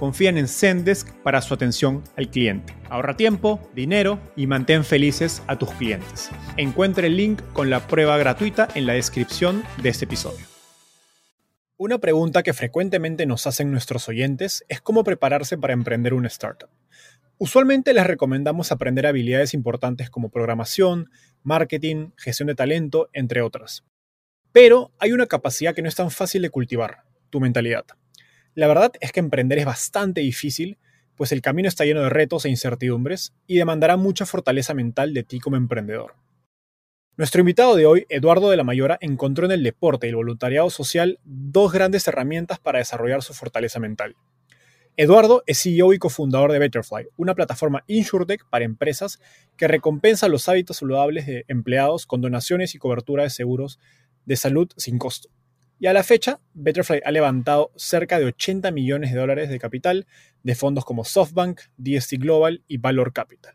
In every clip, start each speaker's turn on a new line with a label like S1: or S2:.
S1: confían en Zendesk para su atención al cliente. Ahorra tiempo, dinero y mantén felices a tus clientes. Encuentre el link con la prueba gratuita en la descripción de este episodio. Una pregunta que frecuentemente nos hacen nuestros oyentes es cómo prepararse para emprender una startup. Usualmente les recomendamos aprender habilidades importantes como programación, marketing, gestión de talento, entre otras. Pero hay una capacidad que no es tan fácil de cultivar, tu mentalidad. La verdad es que emprender es bastante difícil, pues el camino está lleno de retos e incertidumbres y demandará mucha fortaleza mental de ti como emprendedor. Nuestro invitado de hoy, Eduardo de la Mayora, encontró en el deporte y el voluntariado social dos grandes herramientas para desarrollar su fortaleza mental. Eduardo es CEO y cofundador de Betterfly, una plataforma InsurTech para empresas que recompensa los hábitos saludables de empleados con donaciones y cobertura de seguros de salud sin costo. Y a la fecha, Betterfly ha levantado cerca de 80 millones de dólares de capital de fondos como SoftBank, DST Global y Valor Capital.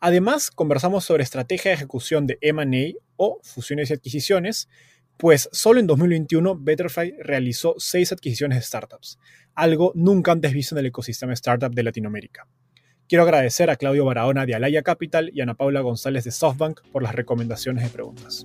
S1: Además, conversamos sobre estrategia de ejecución de M&A o fusiones y adquisiciones, pues solo en 2021 Betterfly realizó seis adquisiciones de startups, algo nunca antes visto en el ecosistema startup de Latinoamérica. Quiero agradecer a Claudio Barahona de Alaya Capital y a Ana Paula González de SoftBank por las recomendaciones de preguntas.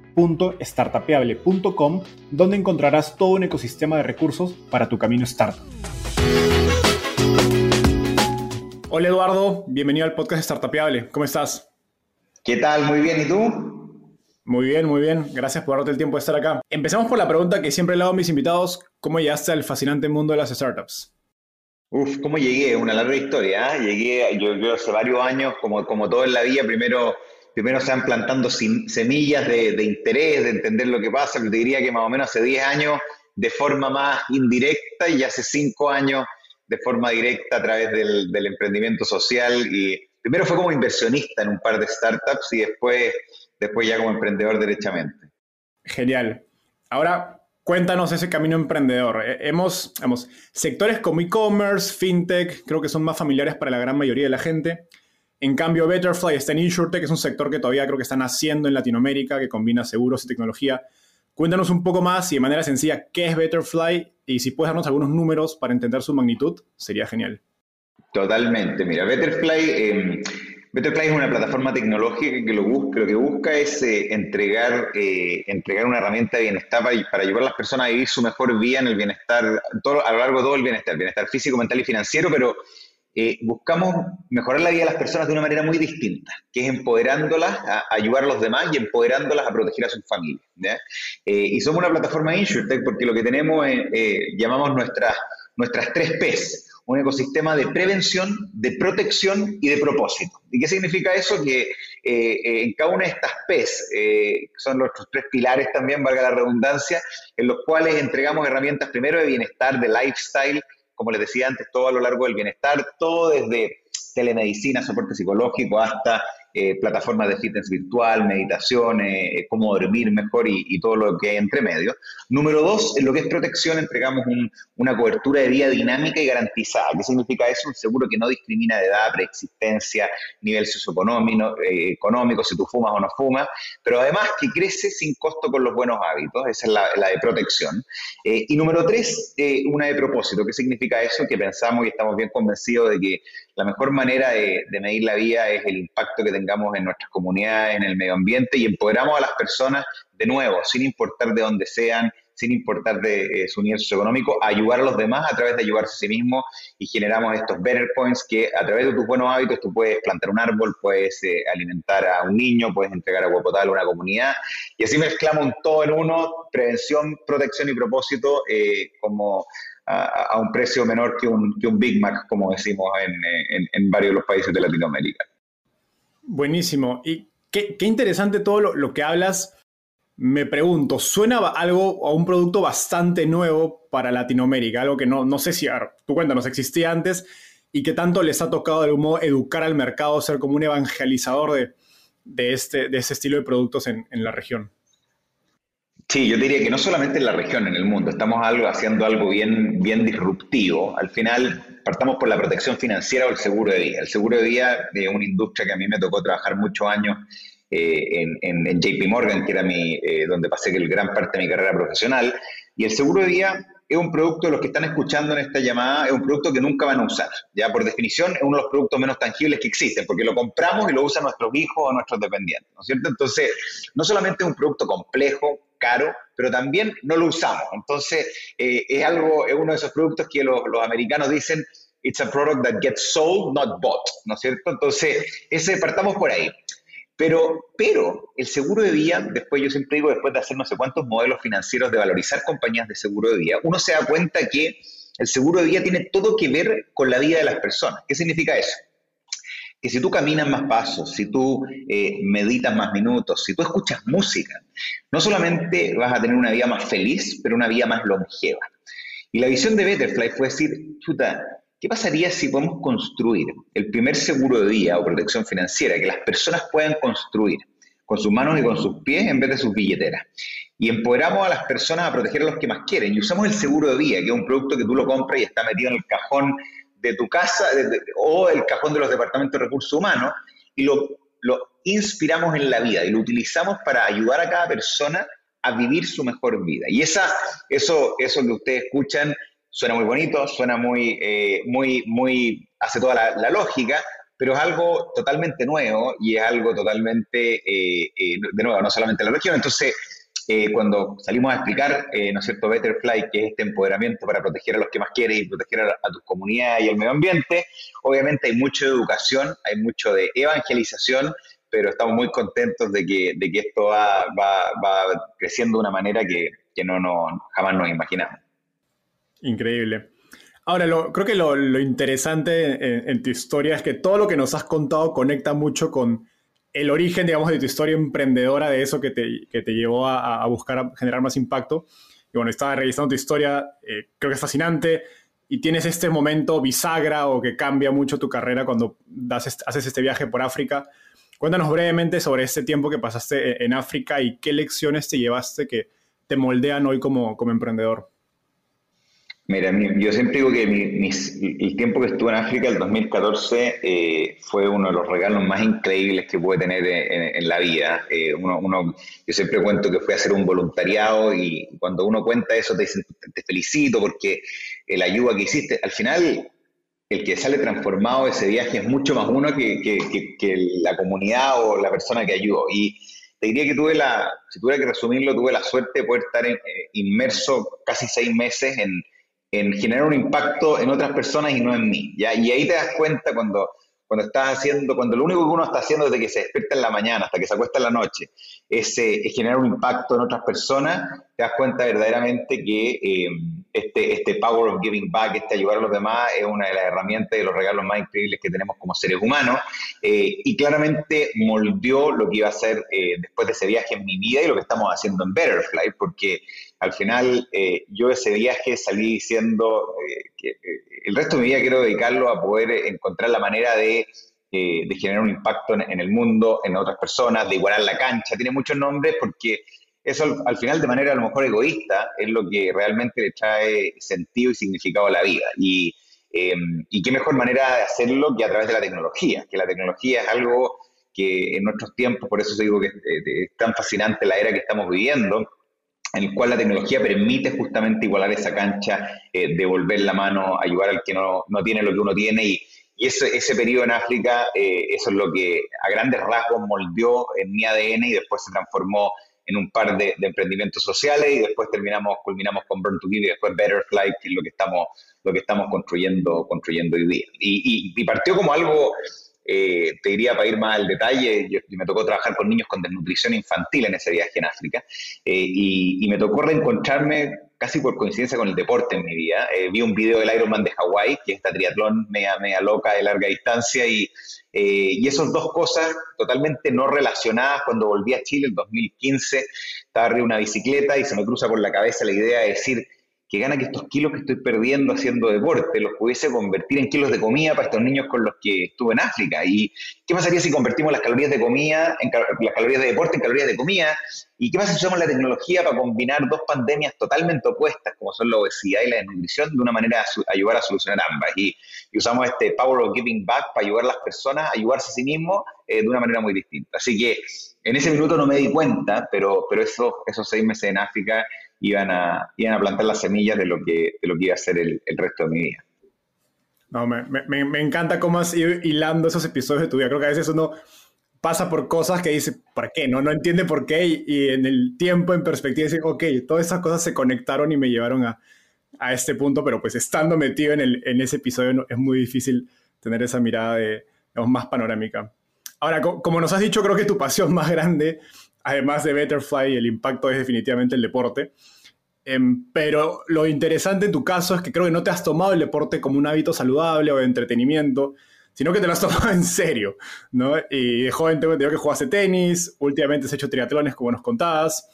S1: www.startapeable.com, donde encontrarás todo un ecosistema de recursos para tu camino startup. Hola Eduardo, bienvenido al podcast Startapeable. ¿Cómo estás?
S2: ¿Qué tal? Muy bien, ¿y tú?
S1: Muy bien, muy bien. Gracias por darte el tiempo de estar acá. Empezamos por la pregunta que siempre le hago a mis invitados. ¿Cómo llegaste al fascinante mundo de las startups?
S2: Uf, ¿cómo llegué? Una larga historia. ¿eh? Llegué, yo, hace varios años, como, como todo en la vida, primero primero se van plantando semillas de, interés, de entender lo que pasa. Yo te diría que más o menos hace 10 años de forma más indirecta y hace 5 años de forma directa a través del, emprendimiento social. Y primero fue como inversionista en un par de startups y después, después ya como emprendedor derechamente.
S1: Genial. Ahora, cuéntanos ese camino emprendedor. Eh, hemos, hemos sectores como e-commerce, fintech, creo que son más familiares para la gran mayoría de la gente. En cambio, Betterfly está en InsurTech, es un sector que todavía creo que está naciendo en Latinoamérica, que combina seguros y tecnología. Cuéntanos un poco más y de manera sencilla qué es Betterfly y si puedes darnos algunos números para entender su magnitud, sería genial.
S2: Totalmente. Mira, Betterfly, em, Betterfly es una plataforma tecnológica que lo, que busca es eh, entregar, eh, entregar una herramienta de bienestar para, para, ayudar a las personas a vivir su mejor vida en el bienestar, a lo largo de todo el bienestar, bienestar físico, mental y financiero, pero eh, buscamos mejorar la vida de las personas de una manera muy distinta, que es empoderándolas a, ayudar a los demás y empoderándolas a proteger a sus familias. Eh, y somos una plataforma InsurTech porque lo que tenemos, eh, llamamos nuestras, nuestras tres P's, un ecosistema de prevención, de protección y de propósito. ¿Y qué significa eso? Que en cada una de estas P's, que son nuestros tres pilares también, valga la redundancia, en los cuales entregamos herramientas primero de bienestar, de lifestyle, como les decía antes, todo a lo largo del bienestar, todo desde telemedicina, soporte psicológico, hasta eh, plataformas de fitness virtual, meditaciones, eh, cómo dormir mejor y, todo lo que hay entre medio. Número dos, en lo que es protección, entregamos una cobertura de vida dinámica y garantizada. ¿Qué significa eso? Un seguro que no discrimina de edad, preexistencia, nivel socioeconómico, eh, económico, si tú fumas o no fumas, pero además que crece sin costo con los buenos hábitos. Esa es la, de protección. y número tres, una de propósito. ¿Qué significa eso? Que pensamos y estamos bien convencidos de que la mejor manera de, medir la vida es el impacto que tengamos en nuestras comunidades, en el medio ambiente y empoderamos a las personas de nuevo, sin importar de dónde sean, sin importar de eh, su nivel socioeconómico, a ayudar a los demás a través de ayudarse a sí mismo y generamos estos better points que a través de tus buenos hábitos tú puedes plantar un árbol, puedes eh, alimentar a un niño, puedes entregar agua potable a una comunidad y así mezclamos todo en uno, prevención, protección y propósito eh, como a, un precio menor que un, que un Big Mac, como decimos en, en, varios de los países de Latinoamérica.
S1: Buenísimo. Y qué, qué interesante todo lo, lo, que hablas. Me pregunto, suena algo a un producto bastante nuevo para Latinoamérica, algo que no, no sé si, tu cuenta nos existía antes y que tanto les ha tocado de algún modo educar al mercado, ser como un evangelizador de, de, este, de ese estilo de productos en, en la región.
S2: Sí, yo diría que no solamente en la región, en el mundo, estamos haciendo algo bien, bien disruptivo. Al final, partamos por la protección financiera o el seguro de vida. El seguro de vida es una industria que a mí me tocó trabajar muchos años eh, en, JP Morgan, que era mi, eh, donde pasé el gran parte de mi carrera profesional. Y el seguro de vida es un producto, los que están escuchando en esta llamada, es un producto que nunca van a usar. Ya por definición es uno de los productos menos tangibles que existen, porque lo compramos y lo usan nuestros hijos o nuestros dependientes, ¿no es cierto? Entonces, no solamente es un producto complejo, caro, pero también no lo usamos. Entonces, eh, es algo, es uno de esos productos que los, americanos dicen, it's a product that gets sold, not bought, ¿no es cierto? Entonces, ese partamos por ahí. Pero, pero el seguro de vida, después yo siempre digo, después de hacer no sé cuántos modelos financieros de valorizar compañías de seguro de vida, uno se da cuenta que el seguro de vida tiene todo que ver con la vida de las personas. ¿Qué significa eso? Que si tú caminas más pasos, si tú eh, meditas más minutos, si tú escuchas música, no solamente vas a tener una vida más feliz, pero una vida más longeva. Y la visión de Betterfly fue decir, chuta, ¿qué pasaría si podemos construir el primer seguro de vida o protección financiera que las personas puedan construir con sus manos y con sus pies en vez de sus billeteras? Y empoderamos a las personas a proteger a los que más quieren. Y usamos el seguro de vida, que es un producto que tú lo compras y está metido en el cajón de tu casa o el cajón de los departamentos de recursos humanos y lo, lo inspiramos en la vida y lo utilizamos para ayudar a cada persona a vivir su mejor vida. Y esa, eso, eso que ustedes escuchan suena muy bonito, suena muy, eh, muy, muy, hace toda la, lógica, pero es algo totalmente nuevo y es algo totalmente, eh, eh, de nuevo, no solamente la región. Entonces, eh, cuando salimos a explicar, eh, ¿no es cierto?, Betterfly, que es este empoderamiento para proteger a los que más quieren y proteger a, tu comunidad y al medio ambiente, obviamente hay mucho de educación, hay mucho de evangelización, pero estamos muy contentos de que, de que esto va, creciendo de una manera que, que no, no, jamás nos imaginamos.
S1: Increíble. Ahora, creo que lo interesante en, tu historia es que todo lo que nos has contado conecta mucho con el origen, digamos, de tu historia emprendedora, de eso que te, que te llevó a, buscar generar más impacto. Y bueno, estaba revisando tu historia, eh, creo que es fascinante. Y tienes este momento bisagra o que cambia mucho tu carrera cuando haces este viaje por África. Cuéntanos brevemente sobre este tiempo que pasaste en África y qué lecciones te llevaste que te moldean hoy como, como emprendedor.
S2: Mira, yo siempre digo que el tiempo que estuve en África, el 2014, eh, fue uno de los regalos más increíbles que puede tener en, la vida. Eh, uno, yo siempre cuento que fui a hacer un voluntariado y cuando uno cuenta eso te te felicito porque la ayuda que hiciste, al final el que sale transformado de ese viaje es mucho más uno que, que, la comunidad o la persona que ayudó. Y te diría que tuve la, si tuviera que resumirlo, tuve la suerte de poder estar eh, inmerso casi seis meses en en generar un impacto en otras personas y no en mí. ¿ya? Y ahí te das cuenta cuando, cuando estás haciendo, cuando lo único que uno está haciendo desde que se despierta en la mañana hasta que se acuesta en la noche es, eh, generar un impacto en otras personas, te das cuenta verdaderamente que eh, este, este power of giving back, este ayudar a los demás, es una de las herramientas y los regalos más increíbles que tenemos como seres humanos. Eh, y claramente moldeó lo que iba a ser después de ese viaje en mi vida y lo que estamos haciendo en Betterfly, porque al final eh, yo ese viaje salí diciendo eh, que eh, el resto de mi vida quiero dedicarlo a poder encontrar la manera de generar un impacto en, el mundo, en otras personas, de igualar la cancha, tiene muchos nombres porque eso al, final de manera a lo mejor egoísta es lo que realmente le trae sentido y significado a la vida. Em, y qué mejor manera de hacerlo que a través de la tecnología, que la tecnología es algo que en nuestros tiempos, por eso digo que es tan fascinante la era que estamos viviendo, en el cual la tecnología permite justamente igualar esa cancha, eh, devolver la mano, ayudar al que no, no tiene lo que uno tiene y, y ese, ese periodo en África, eh, eso es lo que a grandes rasgos moldeó en mi ADN y después se transformó en un par de, emprendimientos sociales y después terminamos, culminamos con Burn to Give y después Betterfly, que es lo que estamos, lo que estamos construyendo, construyendo hoy día. Y, y, partió como algo, eh, te diría para ir más al detalle, yo, me tocó trabajar con niños con desnutrición infantil en ese viaje en África eh, y, me tocó reencontrarme casi por coincidencia con el deporte en mi vida. Eh, vi un video del Ironman de Hawái, que es esta triatlón media, media loca de larga distancia, y, y esas dos cosas totalmente no relacionadas, cuando volví a Chile en 2015, estaba arriba de una bicicleta y se me cruza por la cabeza la idea de decir, que gana que estos kilos que estoy perdiendo haciendo deporte los pudiese convertir en kilos de comida para estos niños con los que estuve en África. ¿Y qué pasaría si convertimos las calorías de comida, en las calorías de deporte en calorías de comida? ¿Y qué pasa si usamos la tecnología para combinar dos pandemias totalmente opuestas, como son la obesidad y la desnutrición, de una manera a ayudar a solucionar ambas? Y, usamos este Power of Giving Back para ayudar a las personas a ayudarse a sí mismos eh, de una manera muy distinta. Así que en ese minuto no me di cuenta, pero, pero eso, esos seis meses en África iban a, iban a plantar las semillas de lo que, de lo que iba a ser el, el resto de mi vida.
S1: No, me, me, me, encanta cómo has ido hilando esos episodios de tu vida. Creo que a veces uno pasa por cosas que dice, ¿por qué? No, no entiende por qué y, en el tiempo, en perspectiva, dice, ok, todas esas cosas se conectaron y me llevaron a, a este punto, pero pues estando metido en, el, en ese episodio es muy difícil tener esa mirada de, más panorámica. Ahora, como nos has dicho, creo que tu pasión más grande además de Betterfly, el impacto es definitivamente el deporte. Em, pero lo interesante en tu caso es que creo que no te has tomado el deporte como un hábito saludable o de entretenimiento, sino que te lo has tomado en serio, ¿no? Y de joven tengo que jugaste tenis, últimamente has hecho triatlones, como nos contabas,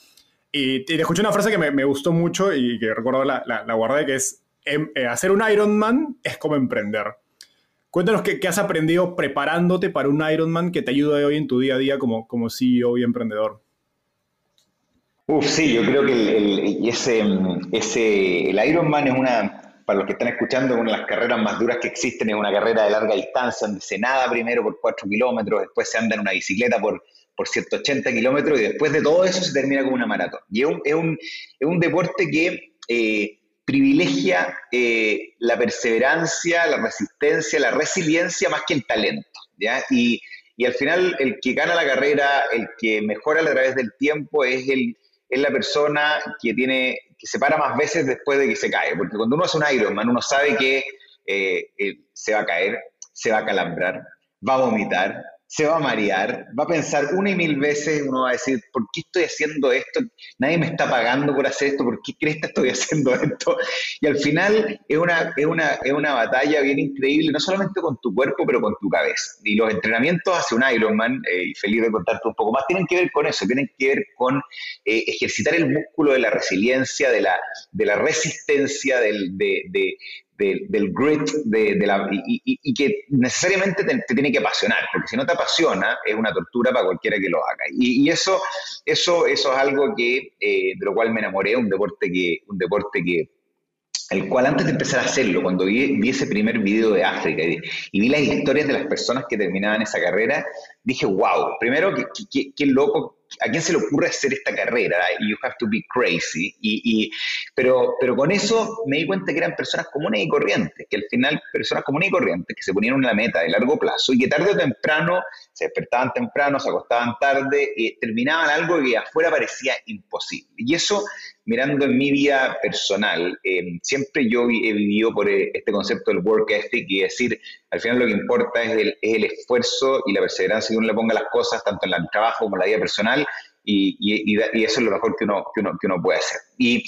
S1: y te, escuché una frase que me, gustó mucho y que recuerdo la, la, guardé, que es, em, eh, hacer un Ironman es como emprender. Cuéntanos qué, has aprendido preparándote para un Ironman que te ayude hoy en tu día a día como, como CEO y emprendedor.
S2: Uf, sí, yo creo que el, ese, ese, el Ironman es una, para los que están escuchando, una de las carreras más duras que existen, es una carrera de larga distancia, donde se nada primero por 4 kilómetros, después se anda en una bicicleta por, por 180 kilómetros y después de todo eso se termina como una maratón. Y es un, es un, es un deporte que eh, privilegia eh, la perseverancia, la resistencia, la resiliencia más que el talento. Y, y, al final el que gana la carrera, el que mejora a través del tiempo es, el, es la persona que, tiene, que se para más veces después de que se cae. Porque cuando uno hace un Ironman, uno sabe que eh, eh, se va a caer, se va a calambrar, va a vomitar, se va a marear, va a pensar una y mil veces, uno va a decir, ¿por qué estoy haciendo esto? Nadie me está pagando por hacer esto, ¿por qué crees que estoy haciendo esto? Y al final es una, es una, es una batalla bien increíble, no solamente con tu cuerpo, pero con tu cabeza. Y los entrenamientos hacia un Ironman, eh, y feliz de contarte un poco más, tienen que ver con eso, tienen que ver con eh, ejercitar el músculo de la resiliencia, de la, de la resistencia, del, de, del grit de, la, y, que necesariamente te, tiene que apasionar, porque si no te apasiona es una tortura para cualquiera que lo haga. Y, eso, eso, eso es algo que, eh, de lo cual me enamoré, un deporte que, un deporte que, el cual antes de empezar a hacerlo, cuando vi, vi ese primer video de África y, vi las historias de las personas que terminaban esa carrera, dije, wow, primero, qué, qué loco ¿a quién se le ocurre hacer esta carrera? You have to be crazy. Y, pero, pero con eso me di cuenta que eran personas comunes y corrientes, que al final personas comunes y corrientes que se ponían una meta de largo plazo y que tarde o temprano se despertaban temprano, se acostaban tarde y terminaban algo que afuera parecía imposible. Y eso, mirando en mi vida personal, eh, siempre yo he vivido por eh, este concepto del work ethic y decir, al final lo que importa es el, es el esfuerzo y la perseverancia que uno le ponga las cosas, tanto en el trabajo como en la vida personal, y, y, eso es lo mejor que uno, que uno, que uno puede hacer. Y,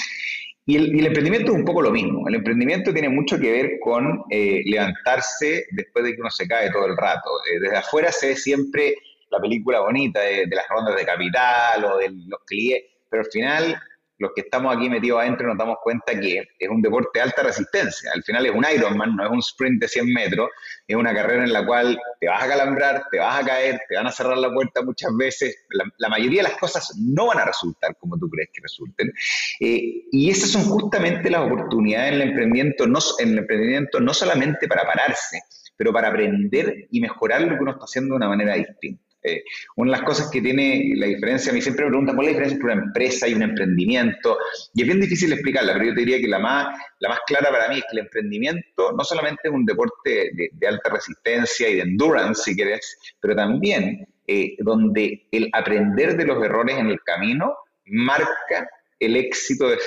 S2: y el, emprendimiento es un poco lo mismo. El emprendimiento tiene mucho que ver con eh, levantarse después de que uno se cae todo el rato. Eh, desde afuera se ve siempre la película bonita de, las rondas de capital o de los clientes, pero al final los que estamos aquí metidos adentro nos damos cuenta que es un deporte de alta resistencia. Al final es un Ironman, no es un sprint de 100 metros, es una carrera en la cual te vas a calambrar, te vas a caer, te van a cerrar la puerta muchas veces. La, mayoría de las cosas no van a resultar como tú crees que resulten. Eh, y esas son justamente las oportunidades en el emprendimiento, no, en el emprendimiento no solamente para pararse, pero para aprender y mejorar lo que uno está haciendo de una manera distinta. Eh, una de las cosas que tiene la diferencia, a mí siempre me preguntan cuál es la diferencia entre una empresa y un emprendimiento, y es bien difícil explicarla, pero yo te diría que la más, la más clara para mí es que el emprendimiento no solamente es un deporte de, alta resistencia y de endurance, si quieres, pero también eh, donde el aprender de los errores en el camino marca el éxito de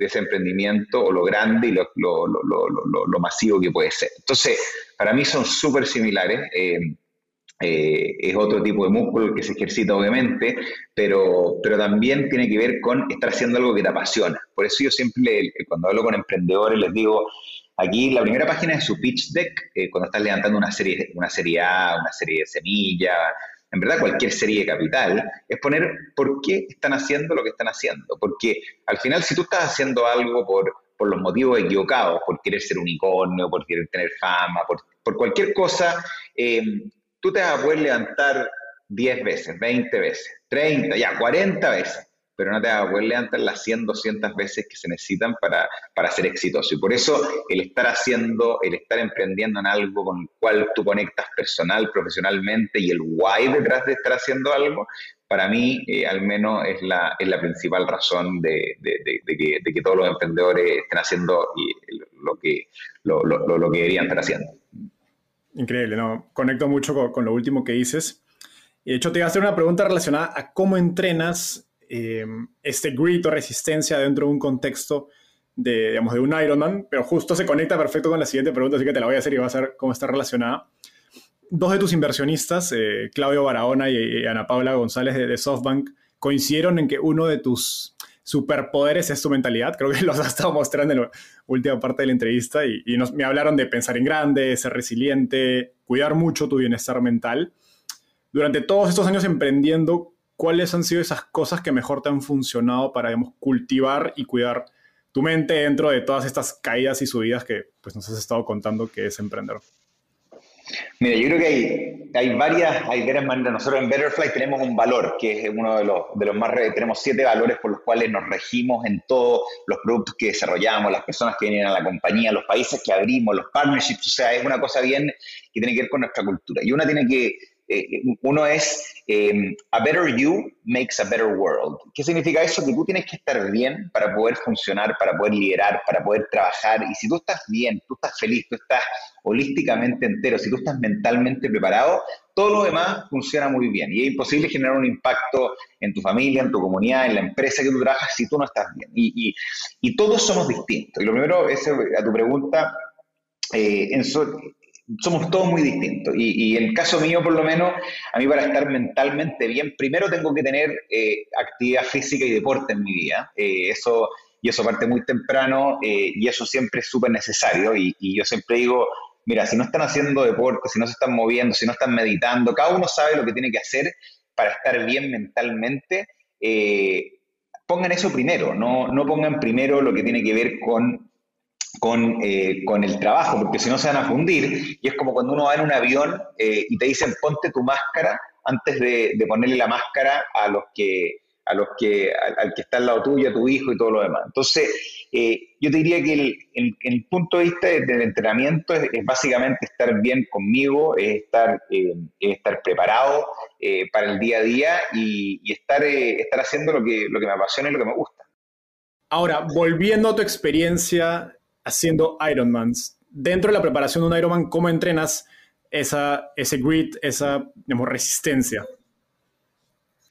S2: ese, emprendimiento o lo grande y lo, lo, masivo que puede ser. Entonces, para mí son súper similares. Eh, eh, es otro tipo de músculo que se ejercita obviamente, pero, pero también tiene que ver con estar haciendo algo que te apasiona. Por eso yo siempre, cuando hablo con emprendedores, les digo, aquí la primera página de su pitch deck, eh, cuando estás levantando una serie, una serie A, una serie de semilla, en verdad cualquier serie de capital, es poner por qué están haciendo lo que están haciendo. Porque al final, si tú estás haciendo algo por, por los motivos equivocados, por querer ser unicornio, por querer tener fama, por, por cualquier cosa, eh, tú te vas a poder levantar 10 veces, 20 veces, 30, ya 40 veces, pero no te vas a poder levantar las 100, 200 veces que se necesitan para, para ser exitoso. Y por eso el estar haciendo, el estar emprendiendo en algo con el cual tú conectas personal, profesionalmente y el why detrás de estar haciendo algo, para mí eh, al menos es la, es la principal razón de, de, que, de, que, todos los emprendedores estén haciendo lo que, lo, lo, lo que deberían estar haciendo.
S1: Increíble, ¿no? Conecto mucho con, lo último que dices. De hecho, te iba a hacer una pregunta relacionada a cómo entrenas em, este grit o resistencia dentro de un contexto de, digamos, de un Ironman, pero justo se conecta perfecto con la siguiente pregunta, así que te la voy a hacer y vas a ver cómo está relacionada. Dos de tus inversionistas, eh, Claudio Barahona y, Ana Paula González de, de SoftBank, coincidieron en que uno de tus superpoderes es tu mentalidad. Creo que los has estado mostrando en la última parte de la entrevista y, me hablaron de pensar en grande, ser resiliente, cuidar mucho tu bienestar mental. Durante todos estos años emprendiendo, ¿cuáles han sido esas cosas que mejor te han funcionado para, digamos, cultivar y cuidar tu mente dentro de todas estas caídas y subidas que pues, nos has estado contando que es emprender?
S2: Mira, yo creo que hay, varias, hay varias maneras. Nosotros en Betterfly tenemos un valor, que es uno de los, de los más... Tenemos siete valores por los cuales nos regimos en todos los productos que desarrollamos, las personas que vienen a la compañía, los países que abrimos, los partnerships. O sea, es una cosa bien que tiene que ver con nuestra cultura. Y una tiene que uno es em, a better you makes a better world. ¿Qué significa eso? Que tú tienes que estar bien para poder funcionar, para poder liderar, para poder trabajar. Y si tú estás bien, tú estás feliz, tú estás holísticamente entero, si tú estás mentalmente preparado, todo lo demás funciona muy bien. Y es imposible generar un impacto en tu familia, en tu comunidad, en la empresa que tú trabajas si tú no estás bien. Y, y, todos somos distintos. Y lo primero es a tu pregunta, eh, en, somos todos muy distintos. Y, en el caso mío, por lo menos, a mí para estar mentalmente bien, primero tengo que tener eh, actividad física y deporte en mi vida. Eh, eso, y eso parte muy temprano eh, y eso siempre es súper necesario. Y, yo siempre digo, mira, si no están haciendo deporte, si no se están moviendo, si no están meditando, cada uno sabe lo que tiene que hacer para estar bien mentalmente. pongan eso primero, no, no pongan primero lo que tiene que ver con con, eh, con, el trabajo, porque si no se van a fundir. Y es como cuando uno va en un avión eh, y te dicen ponte tu máscara antes de, ponerle la máscara a los que, a los que, al, que está al lado tuyo, a tu hijo y todo lo demás. Entonces, eh, yo te diría que el, el, punto de vista del entrenamiento es, básicamente estar bien conmigo, es estar, estar preparado para el día a día y, y estar, estar haciendo lo que, lo que me apasiona y lo que me gusta.
S1: Ahora, volviendo a tu experiencia haciendo Ironmans. Dentro de la preparación de un Ironman, ¿cómo entrenas esa, ese grit, esa resistencia?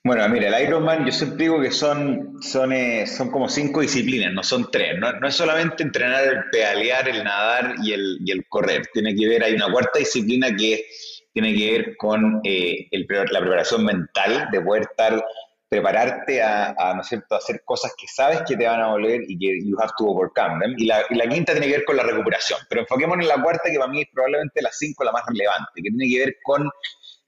S2: Bueno, mira, el Ironman yo siempre digo que son, son, eh, son como cinco disciplinas, no son tres. No, es solamente entrenar el pedalear, el nadar y el, y el, correr. Tiene que ver, hay una cuarta disciplina que tiene que ver con eh, la preparación mental, de poder estar prepararte a, ¿no es hacer cosas que sabes que te van a volver y que you have to overcome. Y la, quinta tiene que ver con la recuperación. Pero enfoquémonos en la cuarta, que para mí es probablemente la cinco la más relevante, que tiene que ver con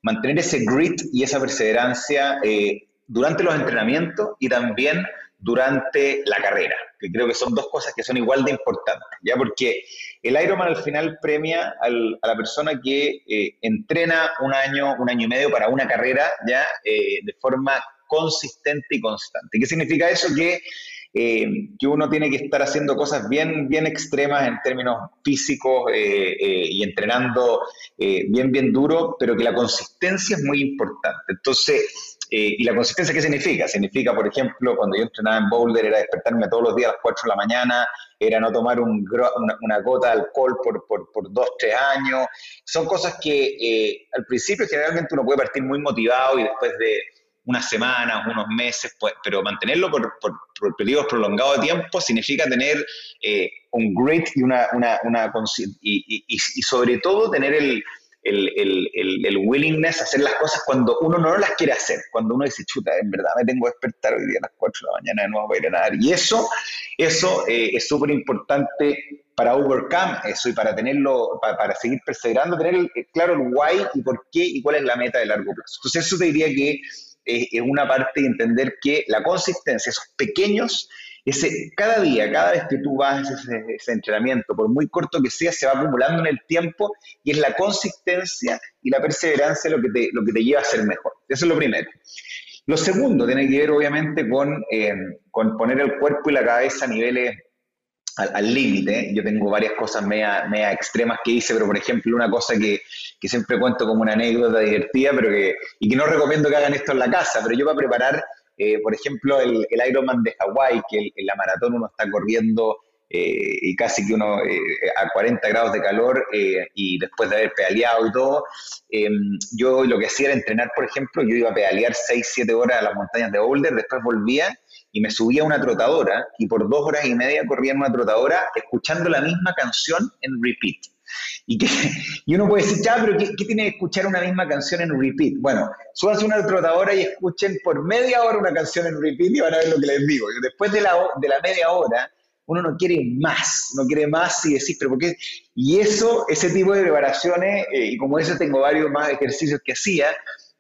S2: mantener ese grit y esa perseverancia eh, durante los entrenamientos y también durante la carrera, que creo que son dos cosas que son igual de importantes, ¿ya? Porque el Ironman al final premia a la persona que eh, entrena un año, un año y medio para una carrera, ¿ya? Eh, de forma consistente y constante. ¿Qué significa eso? Que, eh, que uno tiene que estar haciendo cosas bien, bien extremas en términos físicos y entrenando bien, bien duro, pero que la consistencia es muy importante. Entonces, eh, ¿Y la consistencia qué significa? Significa, por ejemplo, cuando yo entrenaba en Boulder, era despertarme todos los días a las 4 de la mañana, era no tomar una, gota de alcohol por, por, por, dos, tres años. Son cosas que eh, al principio generalmente uno puede partir muy motivado y después de unas semanas, unos meses, pues, pero mantenerlo por, por, periodos prolongados de tiempo significa tener eh, un grit y, una, una, una y, y, y sobre todo tener el, el, el, el, willingness a hacer las cosas cuando uno no las quiere hacer, cuando uno dice, chuta, en verdad me tengo que despertar hoy día a las 4 de la mañana de nuevo para ir a nadar. Y eso, eso eh, es súper importante para overcome eso y para tenerlo, para, seguir perseverando, tener claro el why y por qué y cuál es la meta de largo plazo. Entonces eso te diría que eh, es una parte de entender que la consistencia, esos pequeños ese, cada día, cada vez que tú vas a ese, entrenamiento, por muy corto que sea, se va acumulando en el tiempo y es la consistencia y la perseverancia lo que te, lo que te lleva a ser mejor. Eso es lo primero. Lo segundo tiene que ver obviamente con, eh, con poner el cuerpo y la cabeza a niveles al límite. Yo tengo varias cosas media, media, extremas que hice, pero por ejemplo, una cosa que, que, siempre cuento como una anécdota divertida, pero que, y que no recomiendo que hagan esto en la casa, pero yo para preparar eh, por ejemplo, el, el, Ironman de Hawái, que en la maratón uno está corriendo eh, y casi que uno eh, a 40 grados de calor y después de haber pedaleado y todo, em, yo lo que hacía era entrenar, por ejemplo, yo iba a pedalear 6, 7 horas a las montañas de Boulder, después volvía y me subía a una trotadora y por dos horas y media corría en una trotadora escuchando la misma canción en repeat. Y, que, y uno puede decir, ya, pero ¿qué, tiene que escuchar una misma canción en repeat? Bueno, súbanse una trotadora y escuchen por media hora una canción en repeat y van a ver lo que les digo. Después de la, de la media hora, uno no quiere más, no quiere más y decís, pero ¿por qué? Y eso, ese tipo de preparaciones, eh, y como eso tengo varios más ejercicios que hacía,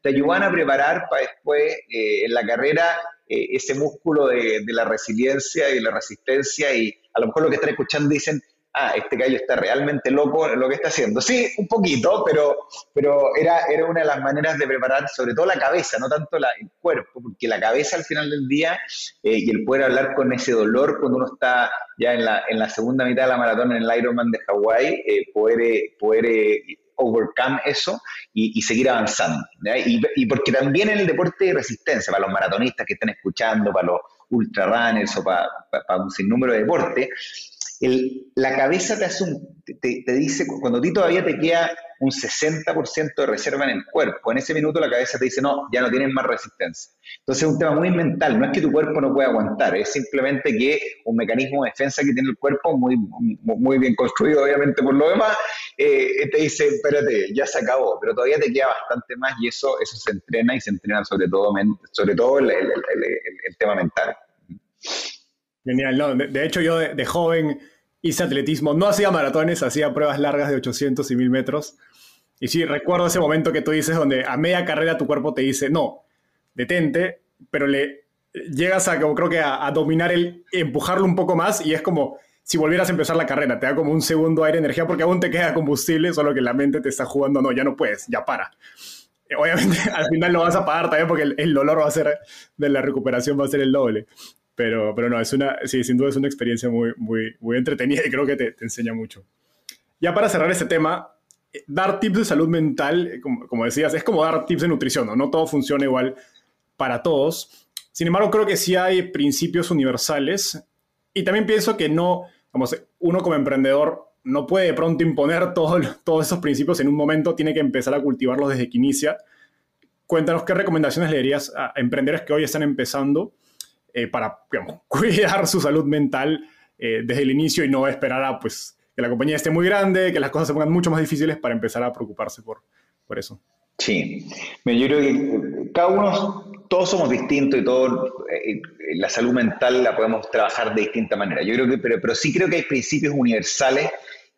S2: te ayudan a preparar para después eh, en la carrera eh, ese músculo de, la resiliencia y la resistencia y a lo mejor lo que están escuchando dicen, ah, este gallo está realmente loco en lo que está haciendo. Sí, un poquito, pero, pero era, era una de las maneras de preparar sobre todo la cabeza, no tanto la, el cuerpo, porque la cabeza al final del día eh, y el poder hablar con ese dolor cuando uno está ya en la, en la segunda mitad de la maratón en el Ironman de Hawái, poder, poder overcome eso y, seguir avanzando. Y, y, porque también en el deporte de resistencia, para los maratonistas que están escuchando, para los ultra runners o para, para un sinnúmero de deportes, la cabeza te, hace un, te, dice, cuando a ti todavía te queda un 60% de reserva en el cuerpo, en ese minuto la cabeza te dice, no, ya no tienes más resistencia. Entonces es un tema muy mental, no es que tu cuerpo no pueda aguantar, es simplemente que un mecanismo de defensa que tiene el cuerpo, muy, muy bien construido obviamente por lo demás, eh, te dice, espérate, ya se acabó, pero todavía te queda bastante más y eso, eso se entrena y se entrena sobre todo, sobre todo el, el tema mental.
S1: Genial, no. De, hecho, yo de, joven hice atletismo. No hacía maratones, hacía pruebas largas de 800 y 1000 metros. Y sí, recuerdo ese momento que tú dices donde a media carrera tu cuerpo te dice, no, detente, pero le llegas a, como creo que a, dominar el, empujarlo un poco más y es como si volvieras a empezar la carrera, te da como un segundo aire energía porque aún te queda combustible, solo que la mente te está jugando, no, ya no puedes, ya para. Obviamente al final lo vas a pagar también porque el, el dolor va a ser, de la recuperación va a ser el doble. Pero, pero no, es una, sí, sin duda es una experiencia muy, muy, muy entretenida y creo que te, te enseña mucho. Ya para cerrar este tema, eh, dar tips de salud mental, eh, como, como, decías, es como dar tips de nutrición, ¿no? No todo funciona igual para todos. Sin embargo, creo que sí hay principios universales y también pienso que no, vamos, uno como emprendedor no puede de pronto imponer todo, todos esos principios en un momento, tiene que empezar a cultivarlos desde que inicia. Cuéntanos qué recomendaciones le darías a emprendedores que hoy están empezando eh, para cuidar su salud mental eh, desde el inicio y no esperar a pues, que la compañía esté muy grande, que las cosas se pongan mucho más difíciles para empezar a preocuparse por, por eso.
S2: Sí, yo creo que cada uno, todos somos distintos y todo, eh, la salud mental la podemos trabajar de distinta manera. Yo creo que, pero, pero sí creo que hay principios universales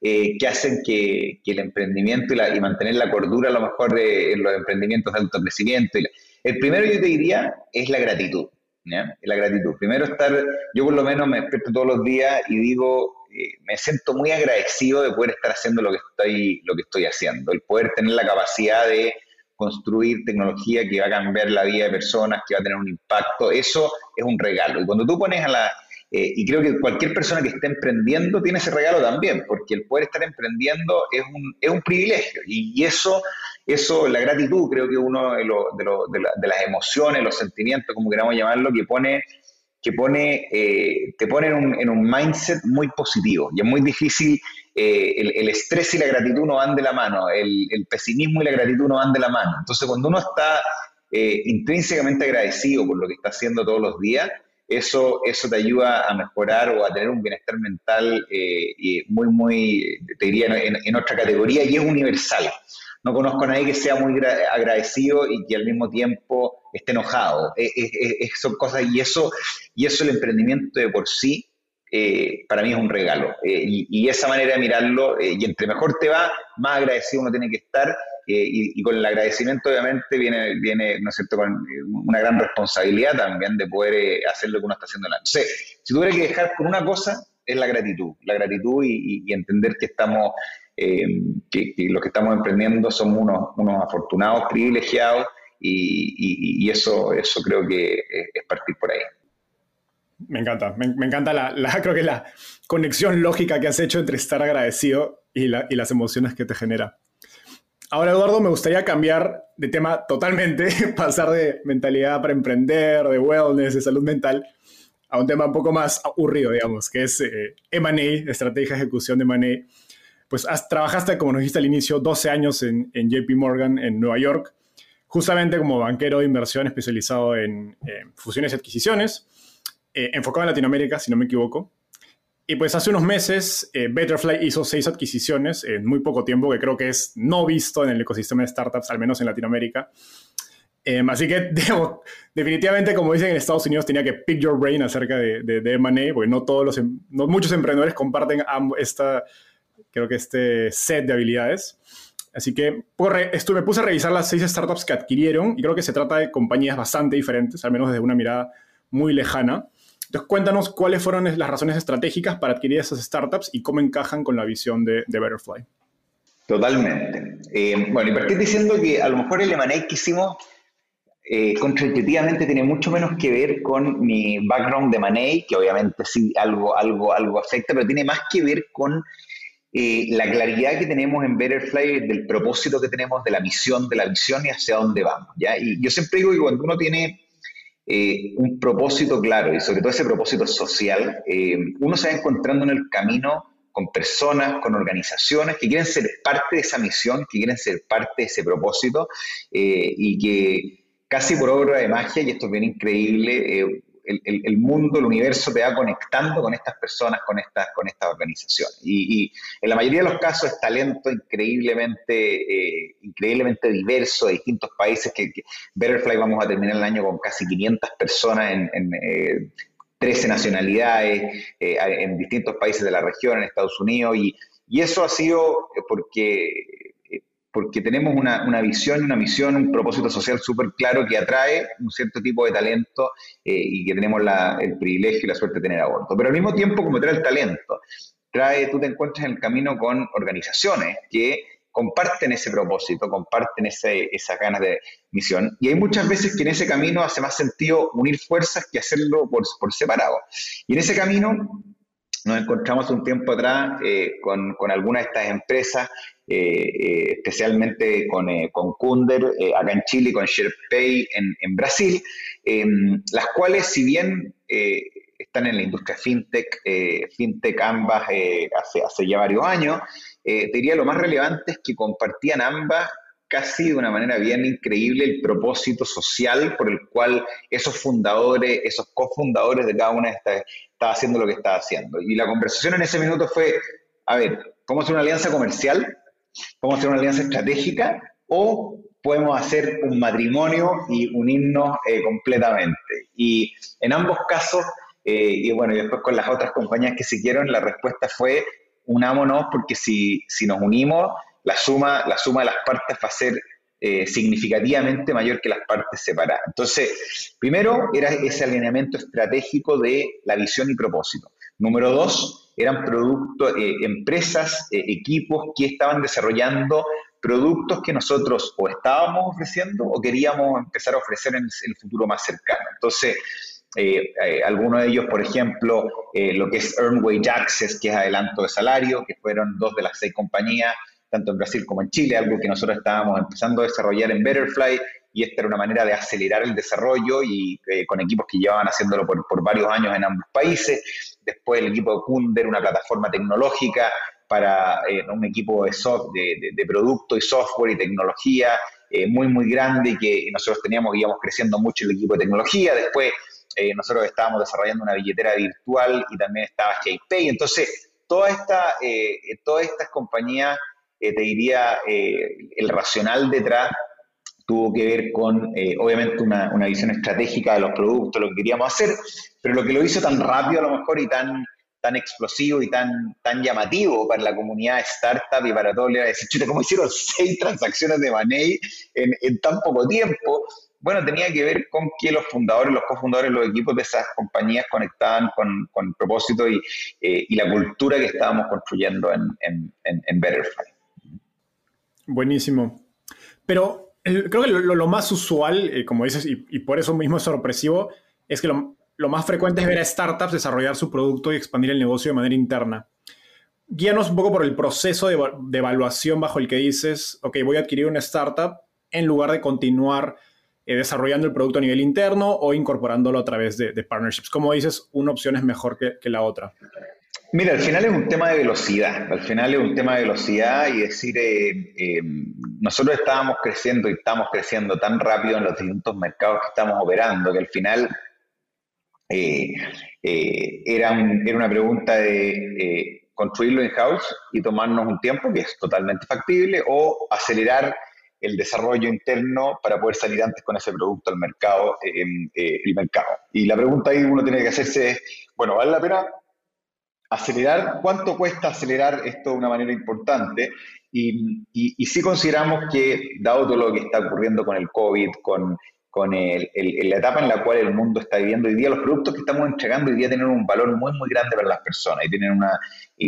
S2: que hacen que, que, el emprendimiento y, la, y, mantener la cordura a lo mejor de, en los emprendimientos de alto crecimiento. el primero yo te diría es la gratitud. La gratitud. Primero estar, yo por lo menos me despierto todos los días y digo, eh, me siento muy agradecido de poder estar haciendo lo que estoy, lo que estoy haciendo, el poder tener la capacidad de construir tecnología que va a cambiar la vida de personas, que va a tener un impacto, eso es un regalo. Y cuando tú pones a la... Eh, y creo que cualquier persona que esté emprendiendo tiene ese regalo también, porque el poder estar emprendiendo es un, es un privilegio. Y, eso, eso, la gratitud, creo que uno de, de, las emociones, los sentimientos, como queramos llamarlo, que pone que pone, eh, te pone en un, mindset muy positivo. Y es muy difícil, eh, el, estrés y la gratitud no van de la mano, el, pesimismo y la gratitud no van de la mano. Entonces, cuando uno está eh, intrínsecamente agradecido por lo que está haciendo todos los días, eso, eso te ayuda a mejorar o a tener un bienestar mental muy, muy, te diría, en otra categoría y es universal no conozco a nadie que sea muy agradecido y que al mismo tiempo esté enojado. Es, son cosas, y eso, y eso el emprendimiento de por sí, eh, para mí es un regalo. Eh, y, esa manera de mirarlo, eh, y entre mejor te va, más agradecido uno tiene que estar. Y, con el agradecimiento obviamente viene, viene ¿no es una gran responsabilidad también de poder hacer lo que uno está haciendo. Entonces, si tuviera que dejar con una cosa, es la gratitud. La gratitud y, y entender que estamos eh, que, los que estamos emprendiendo somos unos, unos afortunados, privilegiados, y, eso, eso creo que es, partir por ahí.
S1: Me encanta, me, encanta la, creo que la conexión lógica que has hecho entre estar agradecido y, y las emociones que te genera. Ahora, Eduardo, me gustaría cambiar de tema totalmente, pasar de mentalidad para emprender, de wellness, de salud mental, a un tema un poco más aburrido, digamos, que es eh, M&A, estrategia de ejecución de M&A pues trabajaste, como nos dijiste al inicio, 12 años en, JP Morgan en Nueva York, justamente como banquero de inversión especializado en fusiones y adquisiciones, eh, enfocado en Latinoamérica, si no me equivoco. Y pues hace unos meses eh, Betterfly hizo seis adquisiciones en muy poco tiempo, que creo que es no visto en el ecosistema de startups, al menos en Latinoamérica. Em, así que, definitivamente, como dicen en Estados Unidos, tenía que pick your brain acerca de, de, M&A, porque no todos los, em, no muchos emprendedores comparten esta, creo que este set de habilidades. Así que esto, me puse a revisar las seis startups que adquirieron y creo que se trata de compañías bastante diferentes, al menos desde una mirada muy lejana. Entonces, cuéntanos cuáles fueron las razones estratégicas para adquirir esas startups y cómo encajan con la visión de, de Betterfly.
S2: Totalmente. Eh, bueno, y partí diciendo que a lo mejor el M&A que hicimos eh, contraintuitivamente tiene mucho menos que ver con mi background de M&A, que obviamente sí algo, algo, algo afecta, pero tiene más que ver con eh, la claridad que tenemos en Betterfly del propósito que tenemos, de la misión, de la visión y hacia dónde vamos. ¿ya? Y yo siempre digo que cuando uno tiene eh, un propósito claro y sobre todo ese propósito social, eh, uno se va encontrando en el camino con personas, con organizaciones que quieren ser parte de esa misión, que quieren ser parte de ese propósito y que casi por obra de magia, y esto es bien increíble, el, mundo, el universo te va conectando con estas personas, con estas, con estas organizaciones. Y, en la mayoría de los casos es talento increíblemente, eh, increíblemente diverso de distintos países, que, Betterfly vamos a terminar el año con casi 500 personas en, 13 eh, nacionalidades, eh, en distintos países de la región, en Estados Unidos, y eso ha sido porque porque tenemos una, una, visión, una misión, un propósito social súper claro que atrae un cierto tipo de talento eh, y que tenemos el privilegio y la suerte de tener a bordo. Pero al mismo tiempo, como trae el talento, trae, tú te encuentras en el camino con organizaciones que comparten ese propósito, comparten ese, esas ganas de misión. Y hay muchas veces que en ese camino hace más sentido unir fuerzas que hacerlo por, por separado. Y en ese camino nos encontramos un tiempo atrás eh, con, con, algunas de estas empresas, eh, eh, especialmente con, con Kunder acá en Chile con SharePay en, en Brasil, em, las cuales si bien están en la industria fintech, fintech ambas hace, hace ya varios años, te diría lo más relevante es que compartían ambas casi de una manera bien increíble el propósito social por el cual esos fundadores, esos cofundadores de cada una de estas estaba haciendo lo que estaba haciendo. Y la conversación en ese minuto fue, a ver, ¿podemos hacer una alianza comercial? ¿Podemos hacer una alianza estratégica? ¿O podemos hacer un matrimonio y unirnos eh, completamente? Y en ambos casos, eh, y bueno, y después con las otras compañías que siguieron, la respuesta fue unámonos porque si, si nos unimos, la suma, la suma de las partes va a ser eh, significativamente mayor que las partes separadas. Entonces, primero era ese alineamiento estratégico de la visión y propósito. Número dos, eran productos, eh, empresas, eh, equipos que estaban desarrollando productos que nosotros o estábamos ofreciendo o queríamos empezar a ofrecer en el futuro más cercano. Entonces, algunos de ellos, por ejemplo, lo que es Earn Wage Access, que es adelanto de salario, que fueron dos de las seis compañías tanto en Brasil como en Chile, algo que nosotros estábamos empezando a desarrollar en Betterfly y esta era una manera de acelerar el desarrollo y eh, con equipos que llevaban haciéndolo por, varios años en ambos países. Después el equipo de Kunder, una plataforma tecnológica para eh, un equipo de, soft, de, producto y software y tecnología eh, muy, muy grande y que nosotros teníamos, íbamos creciendo mucho el equipo de tecnología. Después nosotros estábamos desarrollando una billetera virtual y también estaba JPay. Entonces, toda esta, todas estas compañías eh, te diría, eh, el racional detrás tuvo que ver con, eh, obviamente, una, visión estratégica de los productos, lo que queríamos hacer, pero lo que lo hizo tan rápido a lo mejor y tan, tan explosivo y tan, tan llamativo para la comunidad startup y para todo, le decir, chuta, ¿cómo hicieron seis transacciones de Money en, en tan poco tiempo? Bueno, tenía que ver con que los fundadores, los cofundadores, los equipos de esas compañías conectaban con, con propósito y, y, la cultura que estábamos construyendo en, en, en Betterfly.
S1: Buenísimo. Pero creo que lo, más usual, eh, como dices, y, por eso mismo es sorpresivo, es que lo, más frecuente es ver a startups desarrollar su producto y expandir el negocio de manera interna. Guíanos un poco por el proceso de, evaluación bajo el que dices, ok, voy a adquirir una startup en lugar de continuar eh, desarrollando el producto a nivel interno o incorporándolo a través de, partnerships. Como dices, una opción es mejor que, que la otra.
S2: Mira, al final es un tema de velocidad, al final es un tema de velocidad y decir, eh, eh, nosotros estábamos creciendo y estamos creciendo tan rápido en los distintos mercados que estamos operando que al final eh, era, era, una pregunta de construirlo in-house y tomarnos un tiempo, que es totalmente factible, o acelerar el desarrollo interno para poder salir antes con ese producto al mercado, el mercado. Y la pregunta ahí uno tiene que hacerse es, bueno, ¿vale la pena acelerar, ¿cuánto cuesta acelerar esto de una manera importante? Y, y, sí consideramos que, dado todo lo que está ocurriendo con el COVID, con, con el, la etapa en la cual el mundo está viviendo hoy día, los productos que estamos entregando hoy día tienen un valor muy, muy grande para las personas y tienen una,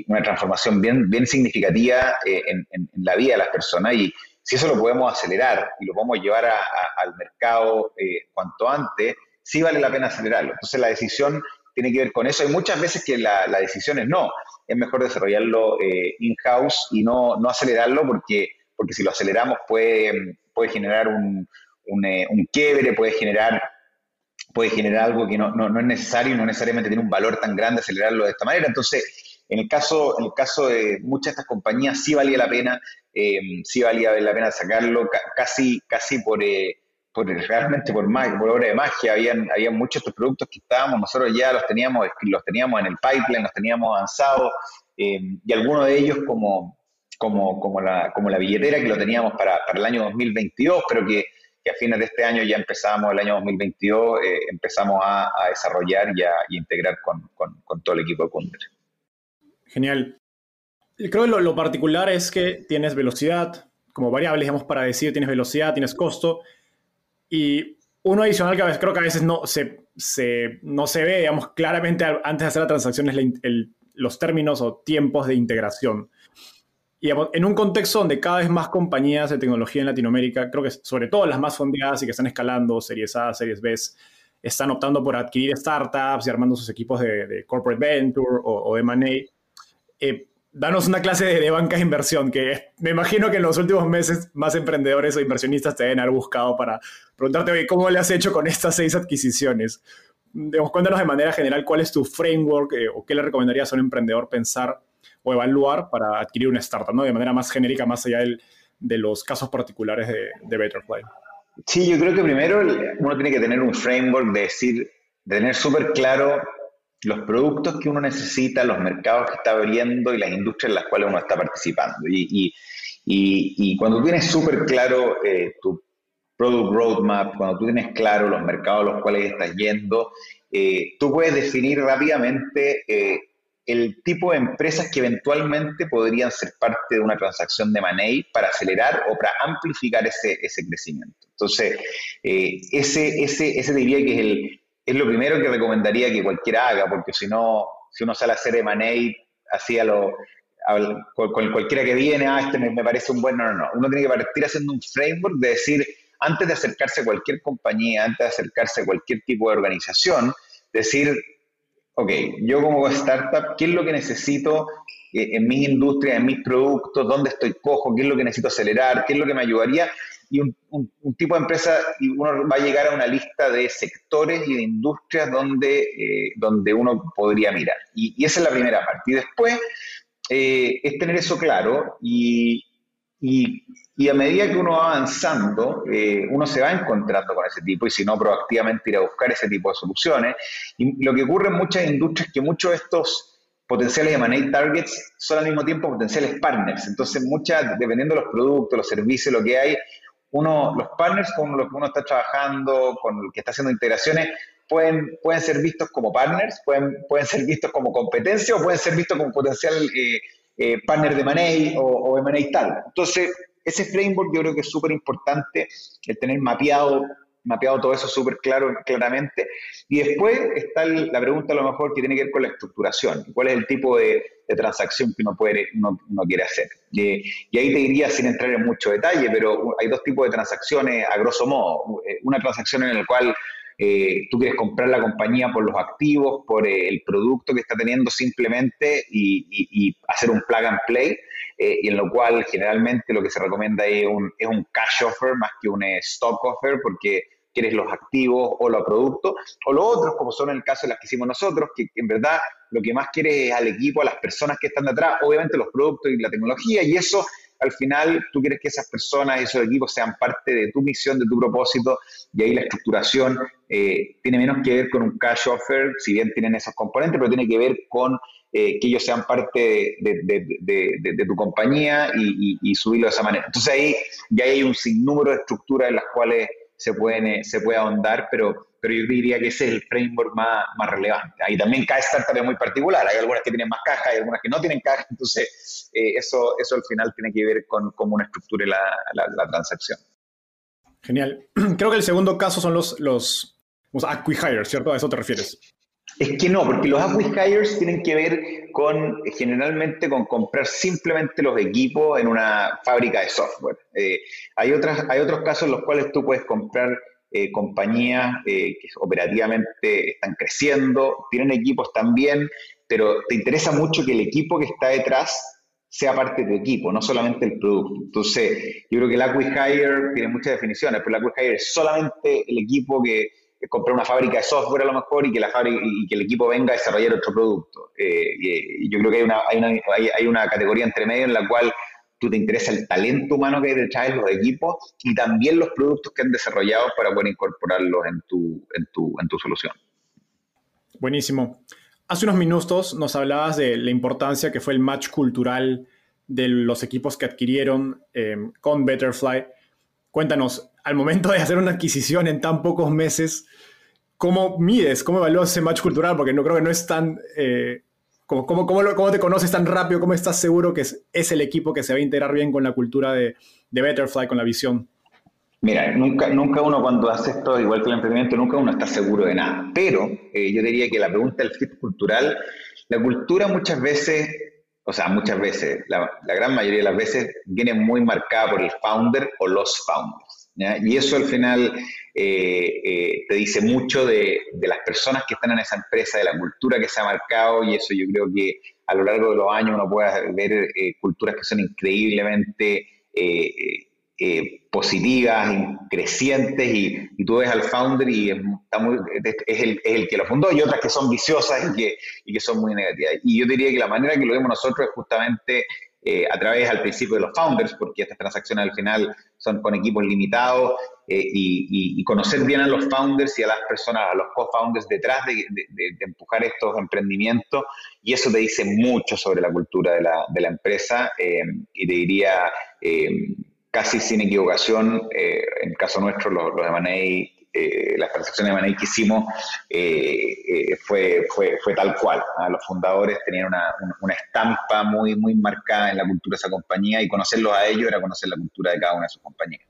S2: una transformación bien, bien significativa eh, en, en, la vida de las personas. Y si eso lo podemos acelerar y lo podemos llevar al mercado eh, cuanto antes, sí vale la pena acelerarlo. Entonces la decisión tiene que ver con eso. Hay muchas veces que la, decisión es no, es mejor desarrollarlo eh, in-house y no, no acelerarlo porque, porque si lo aceleramos puede, puede generar un, un, eh, quiebre, puede generar, puede generar algo que no, no, no, es necesario y no necesariamente tiene un valor tan grande acelerarlo de esta manera. Entonces, en el caso, en el caso de muchas de estas compañías sí valía la pena, eh, sí valía la pena sacarlo casi, casi por por, realmente por, por obra de magia, habían, habían muchos estos productos que estábamos, nosotros ya los teníamos, los teníamos en el pipeline, los teníamos avanzados, eh, y algunos de ellos como, como, como, la, como la billetera que lo teníamos para, para el año 2022, pero que, a fines de este año ya empezamos, el año 2022, eh, empezamos a, desarrollar y a, integrar con, con, todo el equipo de Kunder.
S1: Genial. Creo que lo, particular es que tienes velocidad como variable, digamos, para decir tienes velocidad, tienes costo, y uno adicional que a veces, creo que a veces no se, se, no se ve, digamos, claramente antes de hacer la transacción es los términos o tiempos de integración. Y en un contexto donde cada vez más compañías de tecnología en Latinoamérica, creo que sobre todo las más fondeadas y que están escalando, series A, series B, están optando por adquirir startups y armando sus equipos de, corporate venture o, de money, eh, danos una clase de, banca de inversión, que me imagino que en los últimos meses más emprendedores o inversionistas te deben haber buscado para preguntarte, oye, ¿cómo le has hecho con estas seis adquisiciones? Digamos, cuéntanos de manera general cuál es tu framework eh, o qué le recomendarías a un emprendedor pensar o evaluar para adquirir una startup, ¿no? De manera más genérica, más allá de los casos particulares de, de Betterfly.
S2: Sí, yo creo que primero uno tiene que tener un framework de decir, de tener súper claro los productos que uno necesita, los mercados que está abriendo y las industrias en las cuales uno está participando. Y, cuando tienes súper claro eh, tu product roadmap, cuando tú tienes claro los mercados a los cuales estás yendo, eh, tú puedes definir rápidamente eh, el tipo de empresas que eventualmente podrían ser parte de una transacción de Money para acelerar o para amplificar ese, ese crecimiento. Entonces, ese, ese, ese diría que es, el, es lo primero que recomendaría que cualquiera haga, porque si no, si uno sale a hacer M&A así a lo, con, cualquiera que viene, ah, este me, parece un buen, no, no, no. Uno tiene que partir haciendo un framework de decir, antes de acercarse a cualquier compañía, antes de acercarse a cualquier tipo de organización, decir, ok, yo como startup, ¿qué es lo que necesito eh, en mi industria, en mis productos? ¿Dónde estoy cojo? ¿Qué es lo que necesito acelerar? ¿Qué es lo que me ayudaría? Y un, tipo de empresa, y uno va a llegar a una lista de sectores y de industrias donde, eh, donde uno podría mirar. Y, esa es la primera parte. Y después eh, es tener eso claro y, y, a medida que uno va avanzando, eh, uno se va encontrando con ese tipo y si no, proactivamente ir a buscar ese tipo de soluciones. Y lo que ocurre en muchas industrias es que muchos de estos potenciales M&A targets son al mismo tiempo potenciales partners. Entonces, muchas, dependiendo de los productos, los servicios, lo que hay, uno, los partners con los que uno está trabajando, con el que está haciendo integraciones, pueden, pueden ser vistos como partners, pueden, pueden ser vistos como competencia o pueden ser vistos como potencial eh, eh, partner de Money o, o M&A tal. Entonces, ese framework yo creo que es súper importante, el tener mapeado, mapeado todo eso súper claro, claramente. Y después está la pregunta a lo mejor que tiene que ver con la estructuración. ¿Cuál es el tipo de, transacción que uno, puede, uno, quiere hacer? y ahí te diría, sin entrar en mucho detalle, pero hay dos tipos de transacciones a grosso modo. Una transacción en la cual eh, tú quieres comprar la compañía por los activos, por eh, el producto que está teniendo simplemente y, hacer un plug and play, eh, y en lo cual generalmente lo que se recomienda es un, es un cash offer más que un stock offer, porque quieres los activos o los productos, o los otros, como son el caso de las que hicimos nosotros, que en verdad lo que más quieres es al equipo, a las personas que están detrás, obviamente los productos y la tecnología, y eso al final tú quieres que esas personas y esos equipos sean parte de tu misión, de tu propósito, y ahí la estructuración eh, tiene menos que ver con un cash offer, si bien tienen esos componentes, pero tiene que ver con eh, que ellos sean parte de, tu compañía y, subirlo de esa manera. Entonces ahí ya hay un sinnúmero de estructuras en las cuales se, pueden, eh, se puede ahondar, pero pero yo diría que ese es el framework más, más relevante. Ahí también cada startup es muy particular, hay algunas que tienen más caja, hay algunas que no tienen caja, entonces eh, eso, eso al final tiene que ver con cómo una estructura la, la, transacción.
S1: Genial. Creo que el segundo caso son los, los, los acquihires, ¿cierto? ¿A eso te refieres?
S2: Es que no, porque los acquihires tienen que ver con, generalmente, con comprar simplemente los equipos en una fábrica de software. Eh, hay, otras, hay otros casos en los cuales tú puedes comprar eh, compañías eh, que operativamente están creciendo, tienen equipos también, pero te interesa mucho que el equipo que está detrás sea parte de tu equipo, no solamente el producto. Entonces, yo creo que el acquihire tiene muchas definiciones, pero el acquihire es solamente el equipo que, compra una fábrica de software a lo mejor y que, la fábrica, y que el equipo venga a desarrollar otro producto. Eh, y, yo creo que hay una, hay, una, hay una categoría entre medio en la cual tú te interesa el talento humano que hay detrás de los equipos y también los productos que han desarrollado para poder incorporarlos en tu, en tu, en tu solución.
S1: Buenísimo. Hace unos minutos nos hablabas de la importancia que fue el match cultural de los equipos que adquirieron eh, con Betterfly. Cuéntanos, al momento de hacer una adquisición en tan pocos meses, ¿cómo mides, cómo evalúas ese match cultural? Porque no creo que no es tan eh, ¿Cómo, cómo, te conoces tan rápido? ¿Cómo estás seguro que es, es, el equipo que se va a integrar bien con la cultura de, de Betterfly, con la visión?
S2: Mira, nunca, nunca uno cuando hace esto, igual que el emprendimiento, nunca uno está seguro de nada. Pero eh, yo diría que la pregunta del fit cultural, la cultura muchas veces, o sea, muchas veces, la, la gran mayoría de las veces viene muy marcada por el founder o los founders. Y eso al final eh, eh, te dice mucho de, las personas que están en esa empresa, de la cultura que se ha marcado y eso yo creo que a lo largo de los años uno puede ver eh, culturas que son increíblemente positivas, crecientes y, tú ves al founder y es, el, es, el, que lo fundó y otras que son viciosas y que, y que son muy negativas. Y yo diría que la manera que lo vemos nosotros es justamente eh, a través al principio de los founders, porque estas transacciones al final son con equipos limitados, eh, y, conocer bien a los founders y a las personas, a los co-founders detrás de, empujar estos emprendimientos, y eso te dice mucho sobre la cultura de la, la empresa, eh, y te diría casi sin equivocación, en el caso nuestro, los, los M&A eh, las transacciones de M&A que hicimos fue, fue, fue, tal cual. ¿ah? Los fundadores tenían una, una, estampa muy, muy marcada en la cultura de esa compañía y conocerlos a ellos era conocer la cultura de cada una de sus compañías.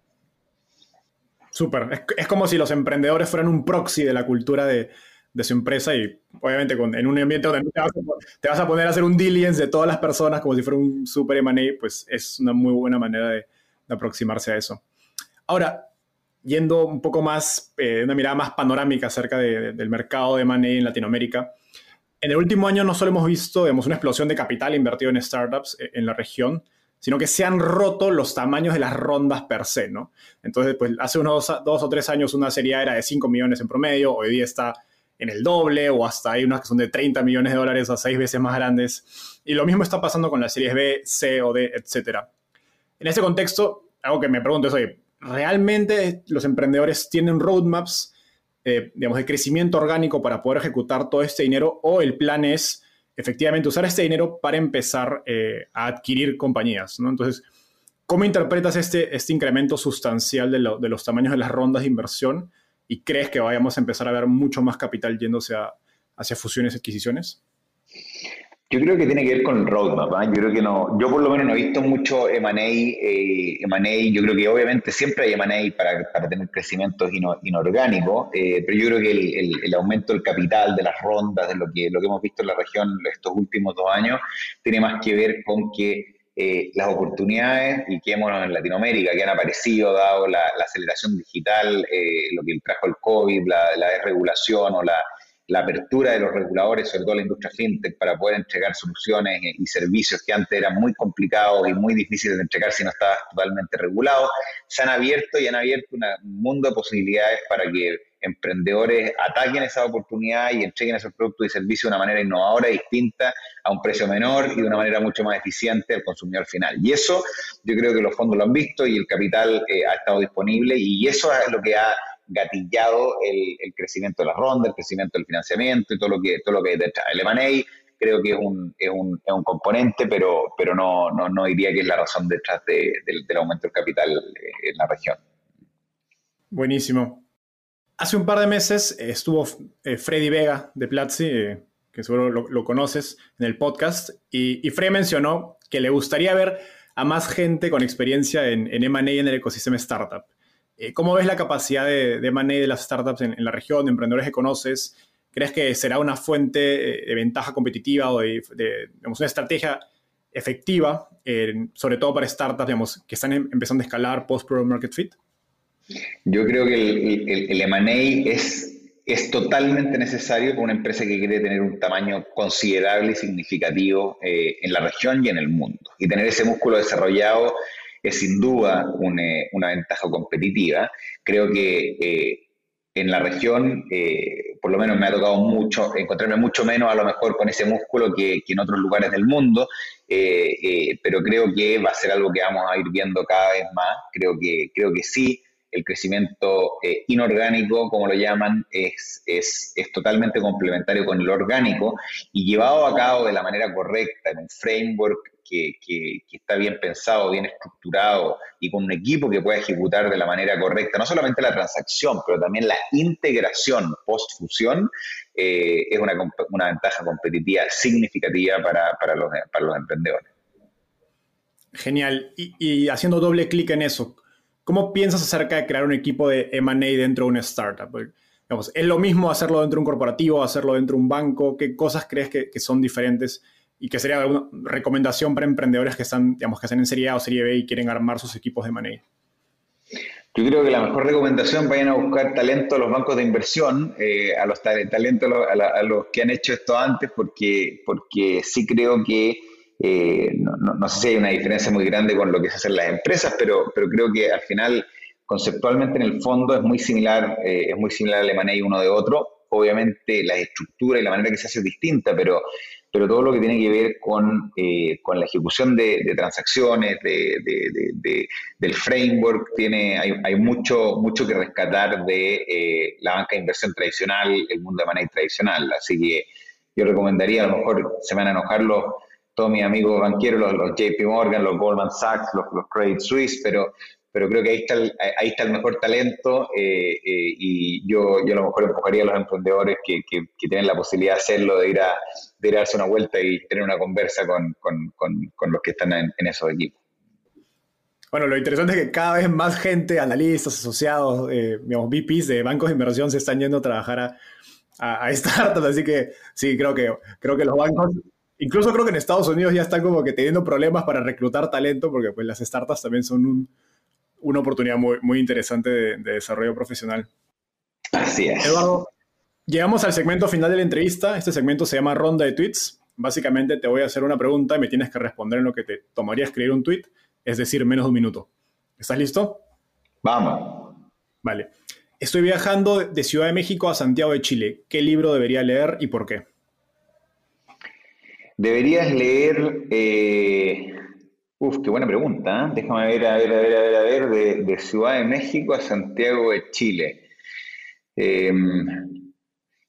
S1: Súper. Es, como si los emprendedores fueran un proxy de la cultura de, de su empresa y obviamente en un ambiente donde te vas, a, poner a hacer un diligence de todas las personas como si fuera un super M&A, pues es una muy buena manera de, aproximarse a eso. Ahora, yendo un poco más, eh, una mirada más panorámica acerca del mercado de M&A en Latinoamérica, en el último año no solo hemos visto digamos, una explosión de capital invertido en startups eh, en la región, sino que se han roto los tamaños de las rondas per se, ¿no? Entonces, pues hace unos dos, o tres años una serie era de 5 millones en promedio, hoy día está en el doble o hasta hay unas que son de 30 millones de dólares a seis veces más grandes. Y lo mismo está pasando con las series B, C o D, etc. En ese contexto, algo que me pregunto es, oye, ¿realmente los emprendedores tienen roadmaps, eh, digamos, de crecimiento orgánico para poder ejecutar todo este dinero o el plan es efectivamente usar este dinero para empezar eh, a adquirir compañías? ¿no? Entonces, ¿cómo interpretas este, este incremento sustancial de, de los tamaños de las rondas de inversión? y crees que vayamos a empezar a ver mucho más capital yéndose hacia fusiones y adquisiciones?
S2: Yo creo que tiene que ver con el roadmap. ¿eh? Yo creo que no, yo por lo menos no he visto mucho M&A. Eh, yo creo que obviamente siempre hay M&A para, tener crecimientos inorgánicos, eh, pero yo creo que el, el, aumento del capital, de las rondas, de lo que, lo que hemos visto en la región estos últimos dos años, tiene más que ver con que eh, las oportunidades y que hemos en Latinoamérica que han aparecido dado la, aceleración digital, eh, lo que trajo el COVID, la desregulación o la, la, apertura de los reguladores, sobre todo la industria fintech, para poder entregar soluciones y servicios que antes eran muy complicados y muy difíciles de entregar si no estabas totalmente regulado, se han abierto y han abierto un mundo de posibilidades para que emprendedores ataquen esa oportunidad y entreguen esos productos y servicios de una manera innovadora, distinta, a un precio menor y de una manera mucho más eficiente al consumidor final. Y eso yo creo que los fondos lo han visto y el capital eh, ha estado disponible y eso es lo que ha gatillado el, crecimiento de las rondas, el crecimiento del financiamiento y todo lo que, todo lo que hay detrás. El M&A creo que es un, es un, es un componente, pero, pero no, no, no, diría que es la razón detrás del aumento del capital eh, en la región.
S1: Buenísimo. Hace un par de meses estuvo eh, Freddy Vega de Platzi, eh, que seguro lo, conoces en el podcast, y, y Freddy mencionó que le gustaría ver a más gente con experiencia en, en M&A en el ecosistema startup. ¿Cómo ves la capacidad de, de M&A de las startups en, la región, de emprendedores que conoces? ¿Crees que será una fuente de ventaja competitiva o de, digamos, una estrategia efectiva, sobre todo para startups digamos, que están em, empezando a escalar post-product market fit?
S2: Yo creo que el, el, el M&A es, es totalmente necesario para una empresa que quiere tener un tamaño considerable y significativo eh, en la región y en el mundo. Y tener ese músculo desarrollado es sin duda una, una ventaja competitiva. Creo que eh, en la región, eh, por lo menos me ha tocado mucho, encontrarme mucho menos a lo mejor con ese músculo que, que en otros lugares del mundo, pero creo que va a ser algo que vamos a ir viendo cada vez más. Creo que, creo que sí el crecimiento eh, inorgánico, como lo llaman, es, es, es, totalmente complementario con el orgánico y llevado a cabo de la manera correcta, en un framework que, está bien pensado, bien estructurado y con un equipo que pueda ejecutar de la manera correcta, no solamente la transacción, pero también la integración post-fusión, eh, es una, una, ventaja competitiva significativa para, para, los, para los emprendedores.
S1: Genial. Y, y haciendo doble clic en eso, ¿Cómo piensas acerca de crear un equipo de M&A dentro de una startup? ¿Es lo mismo hacerlo dentro de un corporativo, hacerlo dentro de un banco? ¿Qué cosas crees que, son diferentes y que sería alguna recomendación para emprendedores que están, digamos, que están en Serie A o Serie B y quieren armar sus equipos de M&A?
S2: Yo creo que la mejor recomendación vayan a buscar talento a los bancos de inversión, eh, a los talentos a, los que han hecho esto antes, porque, porque sí creo que eh, no, sé si hay una diferencia muy grande con lo que se hacen las empresas, pero, pero creo que al final, conceptualmente en el fondo, es muy similar, eh, es muy similar al M&A uno de otro. Obviamente la estructura y la manera que se hace es distinta, pero, pero todo lo que tiene que ver con, eh, con la ejecución de, transacciones, de, del framework, tiene, hay, hay, mucho, mucho que rescatar de la banca de inversión tradicional, el mundo de M&A tradicional. Así que yo recomendaría, a lo mejor se van a enojar los todos mis amigos banqueros, los, JP Morgan, los Goldman Sachs, los, Credit Suisse, pero, pero creo que ahí está el, ahí está el mejor talento eh, eh, y yo, yo a lo mejor empujaría a los emprendedores que, que, tienen la posibilidad de hacerlo, de ir, a, de darse una vuelta y tener una conversa con, con, con, los que están en, esos equipos.
S1: Bueno, lo interesante es que cada vez más gente, analistas, asociados, eh, digamos, VPs de bancos de inversión se están yendo a trabajar a, a, a startups, así que sí, creo que, creo que los bancos Incluso creo que en Estados Unidos ya están como que teniendo problemas para reclutar talento, porque pues las startups también son una oportunidad muy, muy interesante de, desarrollo profesional.
S2: Así es.
S1: Eduardo, llegamos al segmento final de la entrevista. Este segmento se llama Ronda de Tweets. Básicamente te voy a hacer una pregunta y me tienes que responder en lo que te tomaría escribir un tweet, es decir, menos de un minuto. ¿Estás listo?
S2: Vamos.
S1: Vale. Estoy viajando de Ciudad de México a Santiago de Chile. ¿Qué libro debería leer y por qué?
S2: Deberías leer, eh, uf, qué buena pregunta, ¿eh? déjame ver, a ver, a ver, a ver, a ver, de, Ciudad de México a Santiago de Chile. Em,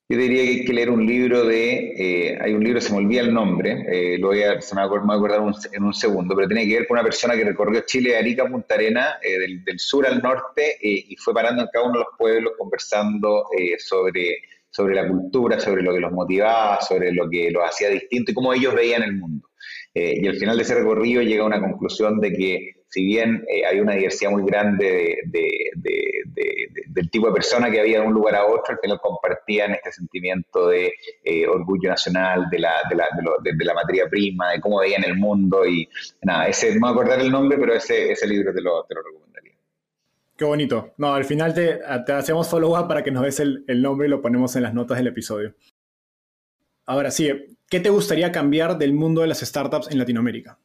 S2: yo diría que hay que leer un libro de, eh, hay un libro, se me olvida el nombre, eh, lo voy a, se me va a acordar en un segundo, pero tiene que ver con una persona que recorrió Chile de Arica Punta Arena, del, del, sur al norte, y fue parando en cada uno de los pueblos conversando sobre sobre la cultura, sobre lo que los motivaba, sobre lo que los hacía distinto y cómo ellos veían el mundo. Eh, y al final de ese recorrido llega a una conclusión de que si bien eh, hay una diversidad muy grande del tipo de persona que había de un lugar a otro, al final compartían este sentimiento de eh, orgullo nacional, de la, de, la, materia prima, de cómo veían el mundo y nada, ese, no me acordar el nombre, pero ese, ese libro te lo, te lo recomendaría.
S1: Qué bonito. No, al final te, hacemos follow-up para que nos des el, nombre y lo ponemos en las notas del episodio. Ahora sí, ¿qué te gustaría cambiar del mundo de las startups en Latinoamérica?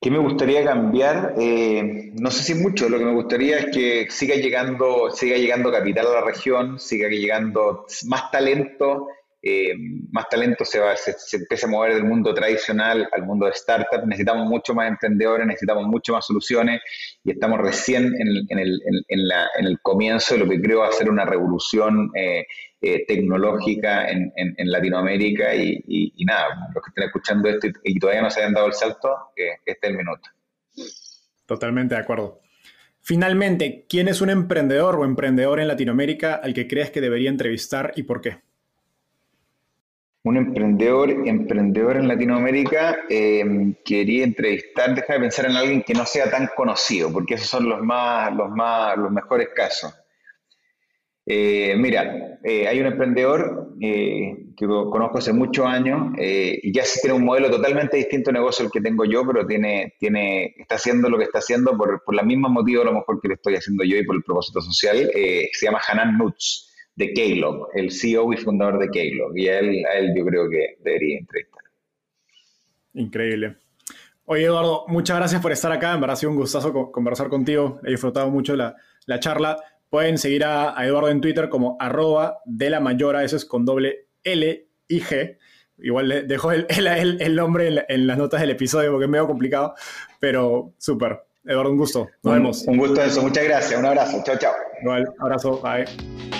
S2: ¿Qué me gustaría cambiar? Eh, no sé si mucho. Lo que me gustaría es que siga llegando, siga llegando capital a la región, siga llegando más talento eh, más talento se, va, se, empieza a mover del mundo tradicional al mundo de startups. Necesitamos mucho más emprendedores, necesitamos mucho más soluciones y estamos recién en, el, en, el, comienzo de lo que creo va a ser una revolución eh, eh, tecnológica en, Latinoamérica y, nada, los que estén escuchando esto y, todavía no se hayan dado el salto, que este es el minuto.
S1: Totalmente de acuerdo. Finalmente, ¿quién es un emprendedor o emprendedor en Latinoamérica al que crees que debería entrevistar y por qué?
S2: un emprendedor, emprendedor en Latinoamérica, eh, quería entrevistar, deja de pensar en alguien que no sea tan conocido, porque esos son los más, los más, los mejores casos. Eh, mira, eh, hay un emprendedor que conozco hace muchos años y ya tiene un modelo totalmente distinto de negocio al que tengo yo, pero tiene, tiene, está haciendo lo que está haciendo por, por la misma motivo a lo mejor que le estoy haciendo yo y por el propósito social. se llama Hanan Nuts de Keylog, el CEO y fundador de Keylog. Y a él, a él yo creo que debería entrevistar.
S1: Increíble. Oye, Eduardo, muchas gracias por estar acá. Me ha sido un gustazo conversar contigo. He disfrutado mucho la, la charla. Pueden seguir a, Eduardo en Twitter como arroba de la mayora, eso es con doble L y G. Igual le dejo el, el, el nombre en, las notas del episodio porque es medio complicado, pero súper. Eduardo, un gusto. Nos vemos.
S2: Un gusto eso. Muchas gracias. Un abrazo. Chao, chao.
S1: Igual, abrazo. Bye.